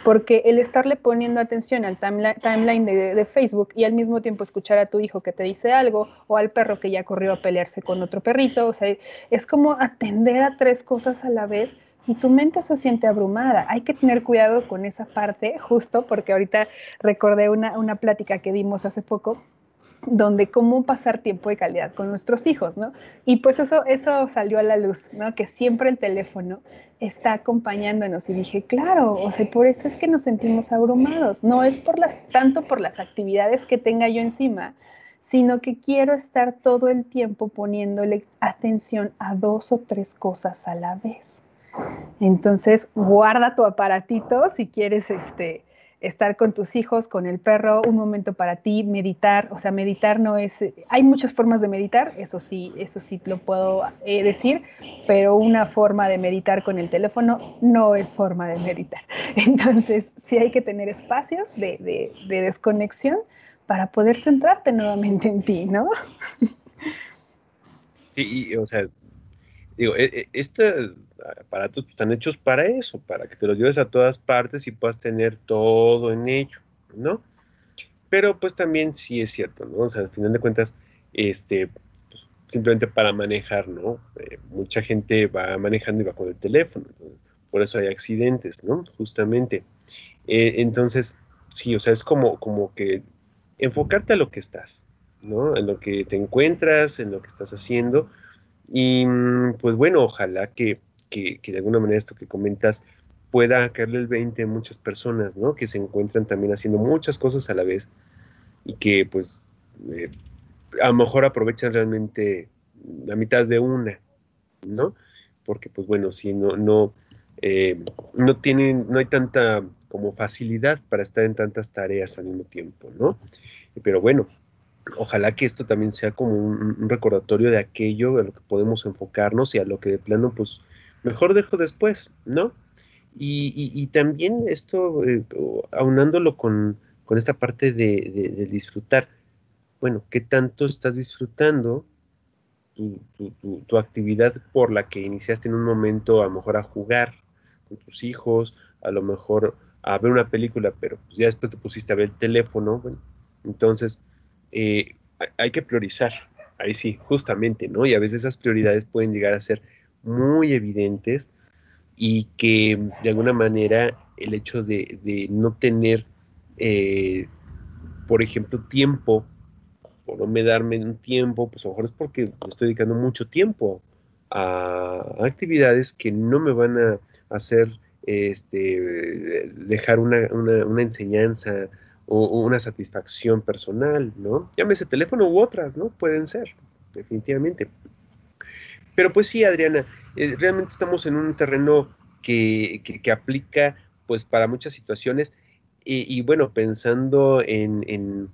porque el estarle poniendo atención al timeline de, de, Facebook y al mismo tiempo escuchar a tu hijo que te dice algo o al perro que ya corrió a pelearse con otro perrito, o sea, es como atender a tres cosas a la vez y tu mente se siente abrumada. Hay que tener cuidado con esa parte, justo porque ahorita recordé una, una plática que dimos hace poco donde cómo pasar tiempo de calidad con nuestros hijos, ¿no? Y pues eso, eso salió a la luz, ¿no? Que siempre el teléfono está acompañándonos y dije, claro, o sea, por eso es que nos sentimos abrumados, no es por las, tanto por las actividades que tenga yo encima, sino que quiero estar todo el tiempo poniéndole atención a dos o tres cosas a la vez. Entonces, guarda tu aparatito si quieres este, estar con tus hijos, con el perro, un momento para ti, meditar. O sea, meditar no es. Hay muchas formas de meditar, eso sí, eso sí lo puedo eh, decir, pero una forma de meditar con el teléfono no es forma de meditar. Entonces, sí hay que tener espacios de, de desconexión para poder centrarte nuevamente en ti, ¿no? Sí, o sea, digo, e, e, estos aparatos están hechos para eso, para que te los lleves a todas partes y puedas tener todo en ello, ¿no? Pero pues también sí es cierto, ¿no? O sea, al final de cuentas, este, pues, simplemente para manejar, ¿no? Eh, mucha gente va manejando y va con el teléfono, por eso hay accidentes, ¿no? Justamente. Eh, entonces, sí, o sea, es como, como que enfocarte a lo que estás, ¿no? En lo que te encuentras, en lo que estás haciendo. Y mm, pues bueno, ojalá que, que, de alguna manera esto que comentas pueda caerle el 20 a muchas personas, ¿no? Que se encuentran también haciendo muchas cosas a la vez y que pues eh, a lo mejor aprovechan realmente la mitad de una, ¿no? Porque pues bueno, si no, no, eh, no tienen, no hay tanta como facilidad para estar en tantas tareas al mismo tiempo, ¿no? Pero bueno, ojalá que esto también sea como un, recordatorio de aquello a lo que podemos enfocarnos y a lo que de plano, pues, mejor dejo después, ¿no? Y, también esto, eh, aunándolo con, esta parte de, disfrutar, bueno, ¿qué tanto estás disfrutando tu, tu, actividad por la que iniciaste en un momento a lo mejor a jugar con tus hijos, a lo mejor a ver una película, pero pues ya después te pusiste a ver el teléfono, bueno, entonces eh, hay que priorizar, ahí sí, justamente, ¿no? Y a veces esas prioridades pueden llegar a ser muy evidentes y que de alguna manera el hecho de, no tener, eh, por ejemplo, tiempo, o no me darme un tiempo, pues a lo mejor es porque estoy dedicando mucho tiempo a actividades que no me van a hacer este, dejar una, una, enseñanza o, una satisfacción personal, ¿no? Llámese teléfono u otras, ¿no? Pueden ser, definitivamente. Pero pues sí, Adriana, eh, realmente estamos en un terreno que, que, aplica pues para muchas situaciones y, bueno, pensando en,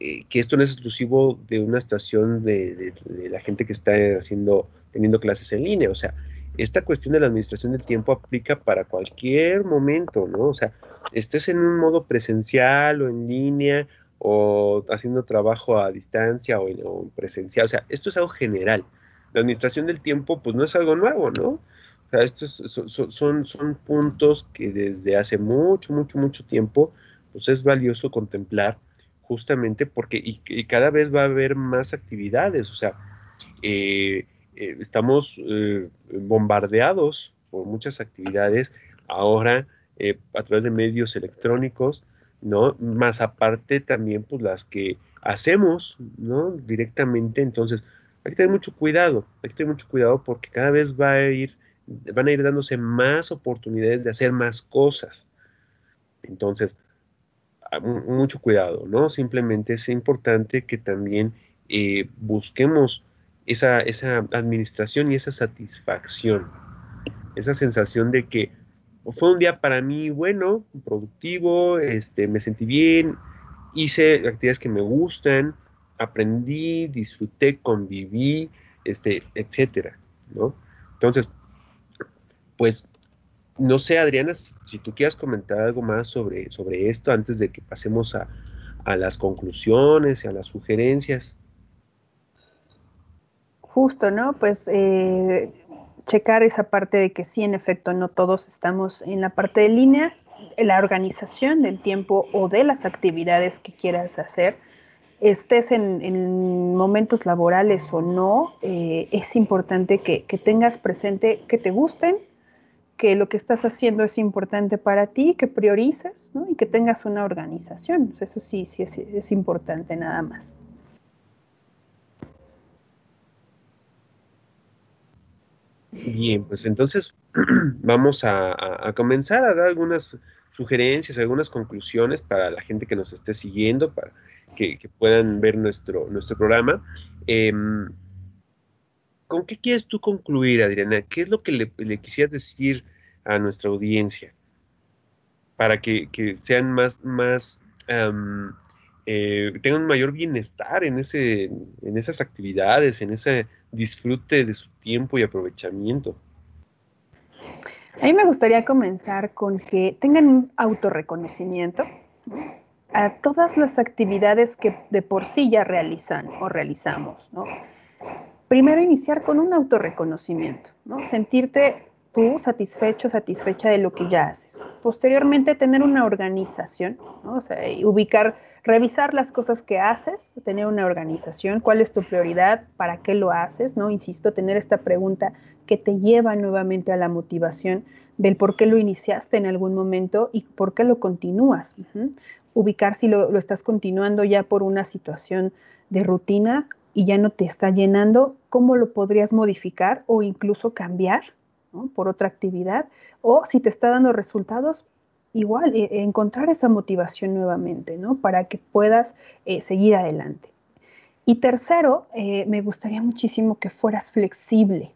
eh, que esto no es exclusivo de una situación de, de, la gente que está haciendo, teniendo clases en línea, o sea, esta cuestión de la administración del tiempo aplica para cualquier momento, ¿no? O sea, estés en un modo presencial o en línea o haciendo trabajo a distancia o, en, presencial, o sea, esto es algo general. La administración del tiempo, pues no es algo nuevo, ¿no? O sea, estos son, son, puntos que desde hace mucho, mucho, mucho tiempo, pues es valioso contemplar justamente porque y, y cada vez va a haber más actividades, o sea, eh, eh, estamos eh, bombardeados por muchas actividades ahora eh, a través de medios electrónicos, ¿no? Más aparte también pues las que hacemos, ¿no? Directamente, entonces hay que tener mucho cuidado, hay que tener mucho cuidado porque cada vez va a ir, van a ir dándose más oportunidades de hacer más cosas. Entonces, mucho cuidado, ¿no? Simplemente es importante que también busquemos esa, esa administración y esa satisfacción, esa sensación de que fue un día para mí bueno, productivo, este, me sentí bien, hice actividades que me gustan, aprendí, disfruté, conviví, este, etcétera, ¿no? Entonces, pues, no sé, Adriana, si, tú quieres comentar algo más sobre, sobre esto antes de que pasemos a, a las conclusiones y a las sugerencias. Justo, ¿no? Pues eh, checar esa parte de que sí, en efecto, no todos estamos en la parte de línea, la organización del tiempo o de las actividades que quieras hacer, estés en, momentos laborales o no, eh, es importante que, tengas presente que te gusten, que lo que estás haciendo es importante para ti, que priorices ¿no? y que tengas una organización. Eso sí, sí es importante nada más. Bien, pues entonces vamos a, comenzar a dar algunas sugerencias, algunas conclusiones para la gente que nos esté siguiendo, para que, puedan ver nuestro, nuestro programa. Em, ¿Con qué quieres tú concluir, Adriana? ¿Qué es lo que le, quisieras decir a nuestra audiencia para que, sean más, más eh, tengan mayor bienestar en, ese, en esas actividades, en ese disfrute de su tiempo y aprovechamiento. A mí me gustaría comenzar con que tengan un autorreconocimiento a todas las actividades que de por sí ya realizan o realizamos, primero iniciar con un autorreconocimiento, ¿no? Sentirte tú satisfecho, satisfecha de lo que ya haces. Posteriormente, tener una organización, ¿no? o sea, ubicar, revisar las cosas que haces, tener una organización, cuál es tu prioridad, para qué lo haces, ¿no? Insisto, tener esta pregunta que te lleva nuevamente a la motivación del por qué lo iniciaste en algún momento y por qué lo continúas. Ubicar si lo, lo estás continuando ya por una situación de rutina y ya no te está llenando, cómo lo podrías modificar o incluso cambiar por otra actividad, o si te está dando resultados, igual e, encontrar esa motivación nuevamente, ¿no? Para que puedas eh, seguir adelante. Y tercero, eh, me gustaría muchísimo que fueras flexible.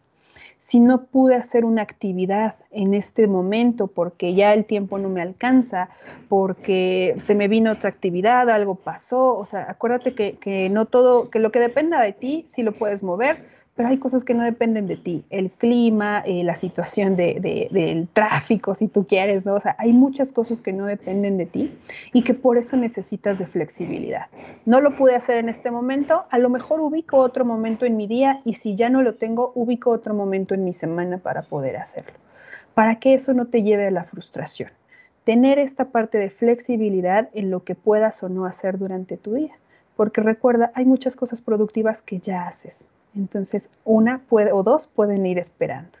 Si no pude hacer una actividad en este momento porque ya el tiempo no me alcanza, porque se me vino otra actividad, algo pasó, o sea, acuérdate que, que no todo, que lo que dependa de ti, sí lo puedes mover, pero hay cosas que no dependen de ti, el clima, eh, la situación del tráfico, si tú quieres, ¿no? O sea, hay muchas cosas que no dependen de ti y que por eso necesitas de flexibilidad. No lo pude hacer en este momento, a lo mejor ubico otro momento en mi día y si ya no lo tengo, ubico otro momento en mi semana para poder hacerlo. Para que eso no te lleve a la frustración. Tener esta parte de flexibilidad en lo que puedas o no hacer durante tu día. Porque recuerda, hay muchas cosas productivas que ya haces entonces, una puede, o dos pueden ir esperando.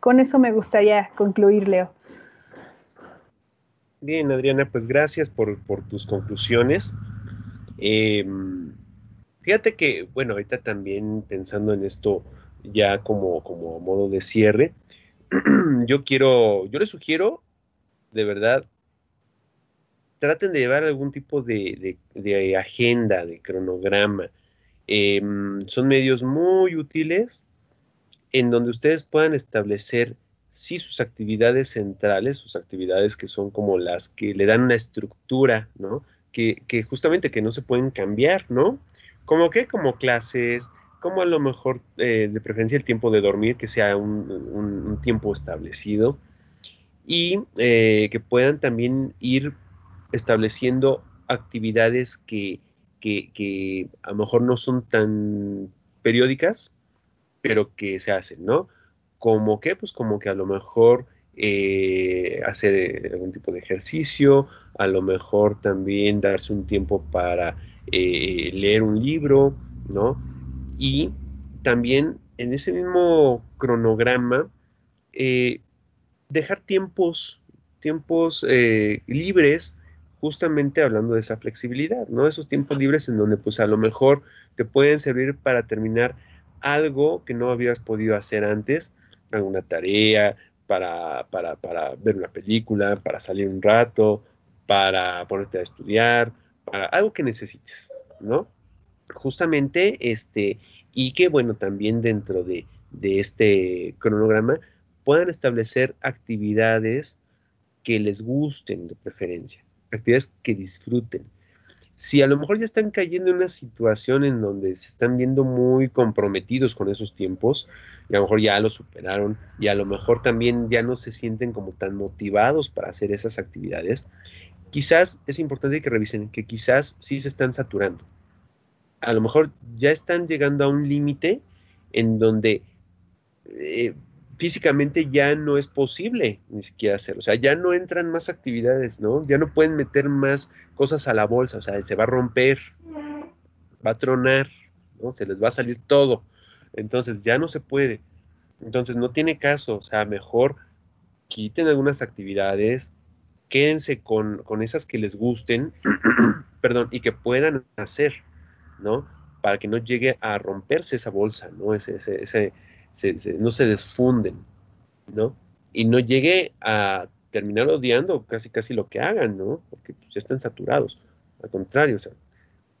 Con eso me gustaría concluir, Leo. Bien, Adriana, pues gracias por, tus conclusiones. Em, fíjate que, bueno, ahorita también pensando en esto ya como, como modo de cierre, yo quiero, yo les sugiero, de verdad, traten de llevar algún tipo de agenda, de cronograma, Em, son medios muy útiles en donde ustedes puedan establecer sí sus actividades centrales, sus actividades que son como las que le dan una estructura, ¿no? Que, justamente que no se pueden cambiar, ¿no? Como que, como clases, como a lo mejor eh, de preferencia el tiempo de dormir, que sea un, tiempo establecido, y eh, que puedan también ir estableciendo actividades que, que, a lo mejor no son tan periódicas, pero que se hacen, ¿no? Como que, pues como que a lo mejor eh, hacer algún tipo de ejercicio, a lo mejor también darse un tiempo para eh, leer un libro, ¿no? Y también en ese mismo cronograma, eh, dejar tiempos, tiempos libres justamente hablando de esa flexibilidad, ¿no? Esos tiempos libres en donde pues a lo mejor te pueden servir para terminar algo que no habías podido hacer antes, alguna tarea, para, para, para ver una película, para salir un rato, para ponerte a estudiar, para algo que necesites, ¿no? Justamente, este, y que bueno, también dentro de, de este cronograma puedan establecer actividades que les gusten de preferencia actividades que disfruten. Si a lo mejor ya están cayendo en una situación en donde se están viendo muy comprometidos con esos tiempos, y a lo mejor ya lo superaron, y a lo mejor también ya no se sienten como tan motivados para hacer esas actividades, quizás es importante que revisen que quizás sí se están saturando. A lo mejor ya están llegando a un límite en donde eh, físicamente ya no es posible ni siquiera hacerlo. O sea, ya no entran más actividades, ¿no? Ya no pueden meter más cosas a la bolsa. O sea, se va a romper, va a tronar, ¿no? Se les va a salir todo. Entonces ya no se puede. Entonces no tiene caso. O sea, mejor quiten algunas actividades, quédense con, esas que les gusten, perdón, y que puedan hacer, ¿no? Para que no llegue a romperse esa bolsa, ¿no? ese, ese no se desfunden, ¿no? Y no llegue a terminar odiando casi casi lo que hagan, ¿no? Porque pues, ya están saturados. Al contrario, o sea,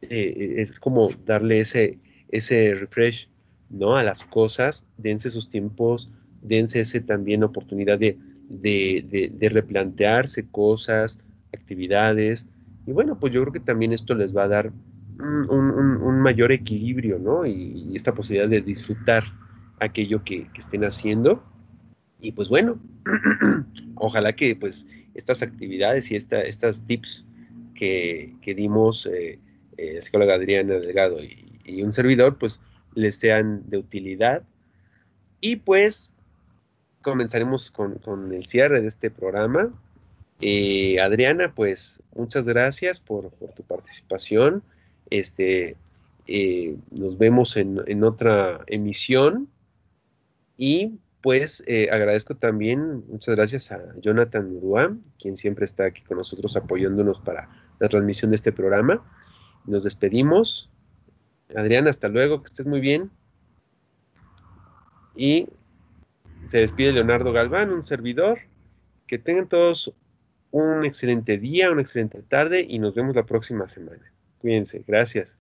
eh, es como darle ese, ese refresh, ¿no? A las cosas, dense sus tiempos, dense ese también oportunidad de, replantearse cosas, actividades. Y bueno, pues yo creo que también esto les va a dar un, mayor equilibrio, ¿no? y, esta posibilidad de disfrutar aquello que, estén haciendo. Y pues bueno, ojalá que pues estas actividades y esta, estas tips que, dimos eh, eh, la psicóloga Adriana Delgado y, un servidor, pues les sean de utilidad. Y pues comenzaremos con, el cierre de este programa. Eh, Adriana, pues muchas gracias por, tu participación. Este, nos vemos en, otra emisión. Y pues eh, agradezco también, muchas gracias a Jonathan Urua, quien siempre está aquí con nosotros apoyándonos para la transmisión de este programa. Nos despedimos. Adriana, hasta luego, que estés muy bien. Y se despide Leonardo Galván, un servidor. Que tengan todos un excelente día, una excelente tarde y nos vemos la próxima semana. Cuídense, gracias.